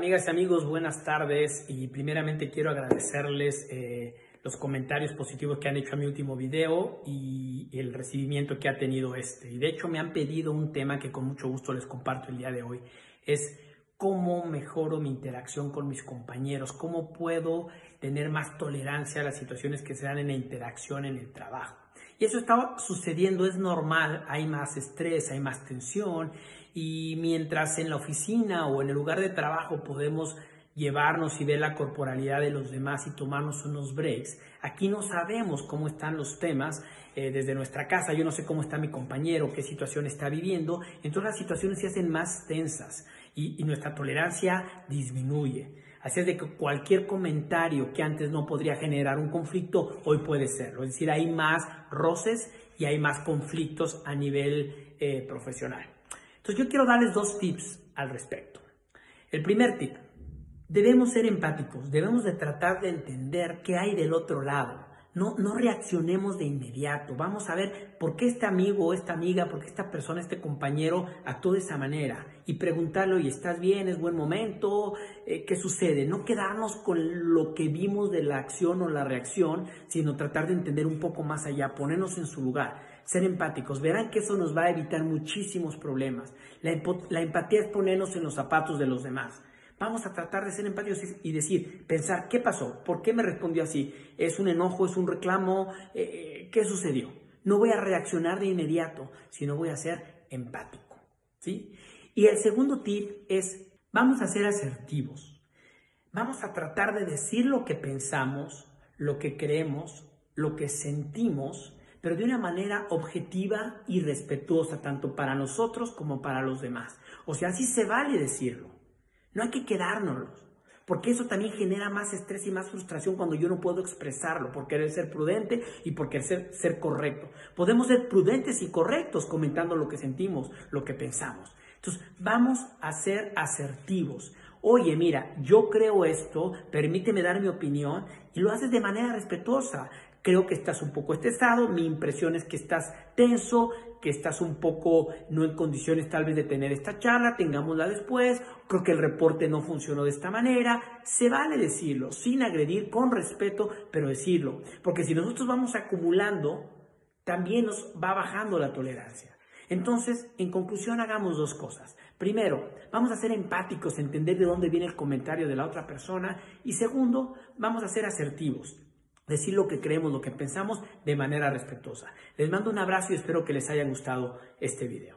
amigas y amigos? Buenas tardes y primeramente quiero agradecerles eh, los comentarios positivos que han hecho a mi último video y el recibimiento que ha tenido este. Y de hecho me han pedido un tema que con mucho gusto les comparto el día de hoy. Es cómo mejoro mi interacción con mis compañeros, cómo puedo tener más tolerancia a las situaciones que se dan en la interacción en el trabajo. Y eso está sucediendo, es normal, hay más estrés, hay más tensión y mientras en la oficina o en el lugar de trabajo podemos llevarnos y ver la corporalidad de los demás y tomarnos unos breaks. Aquí no sabemos cómo están los temas eh, desde nuestra casa, yo no sé cómo está mi compañero, qué situación está viviendo, entonces las situaciones se hacen más tensas y, y nuestra tolerancia disminuye. Así es de que cualquier comentario que antes no podría generar un conflicto, hoy puede serlo. Es decir, hay más roces y hay más conflictos a nivel eh, profesional. Entonces yo quiero darles dos tips al respecto. El primer tip, debemos ser empáticos, debemos de tratar de entender qué hay del otro lado. No, no reaccionemos de inmediato. Vamos a ver por qué este amigo o esta amiga, por qué esta persona, este compañero actuó de esa manera. Y preguntarle, ¿y ¿estás bien? ¿Es buen momento? Eh, ¿Qué sucede? No quedarnos con lo que vimos de la acción o la reacción, sino tratar de entender un poco más allá, ponernos en su lugar ser empáticos. Verán que eso nos va a evitar muchísimos problemas. La, empatía es ponernos en los zapatos de los demás. Vamos a tratar de ser empáticos y decir, pensar, ¿qué pasó? ¿Por qué me respondió así? ¿Es un enojo? ¿Es un reclamo? Eh, eh, ¿Qué sucedió? No voy a reaccionar de inmediato, sino voy a ser empático. ¿sí? Y el segundo tip es, vamos a ser asertivos. Vamos a tratar de decir lo que pensamos, lo que creemos, lo que sentimos, pero de una manera objetiva y respetuosa, tanto para nosotros como para los demás. O sea, así se vale decirlo. No hay que quedárnoslos, porque eso también genera más estrés y más frustración cuando yo no puedo expresarlo, por querer ser prudente y por querer ser, ser correcto. Podemos ser prudentes y correctos comentando lo que sentimos, lo que pensamos. Entonces, vamos a ser asertivos. Oye, mira, yo creo esto, permíteme dar mi opinión y lo haces de manera respetuosa. Creo que estás un poco estresado, mi impresión es que estás tenso, que estás un poco no en condiciones tal vez de tener esta charla, tengámosla después, creo que el reporte no funcionó de esta manera, se vale decirlo, sin agredir, con respeto, pero decirlo, porque si nosotros vamos acumulando, también nos va bajando la tolerancia. Entonces, en conclusión, hagamos dos cosas. Primero, vamos a ser empáticos, entender de dónde viene el comentario de la otra persona. Y segundo, vamos a ser asertivos decir lo que creemos, lo que pensamos de manera respetuosa. Les mando un abrazo y espero que les haya gustado este video.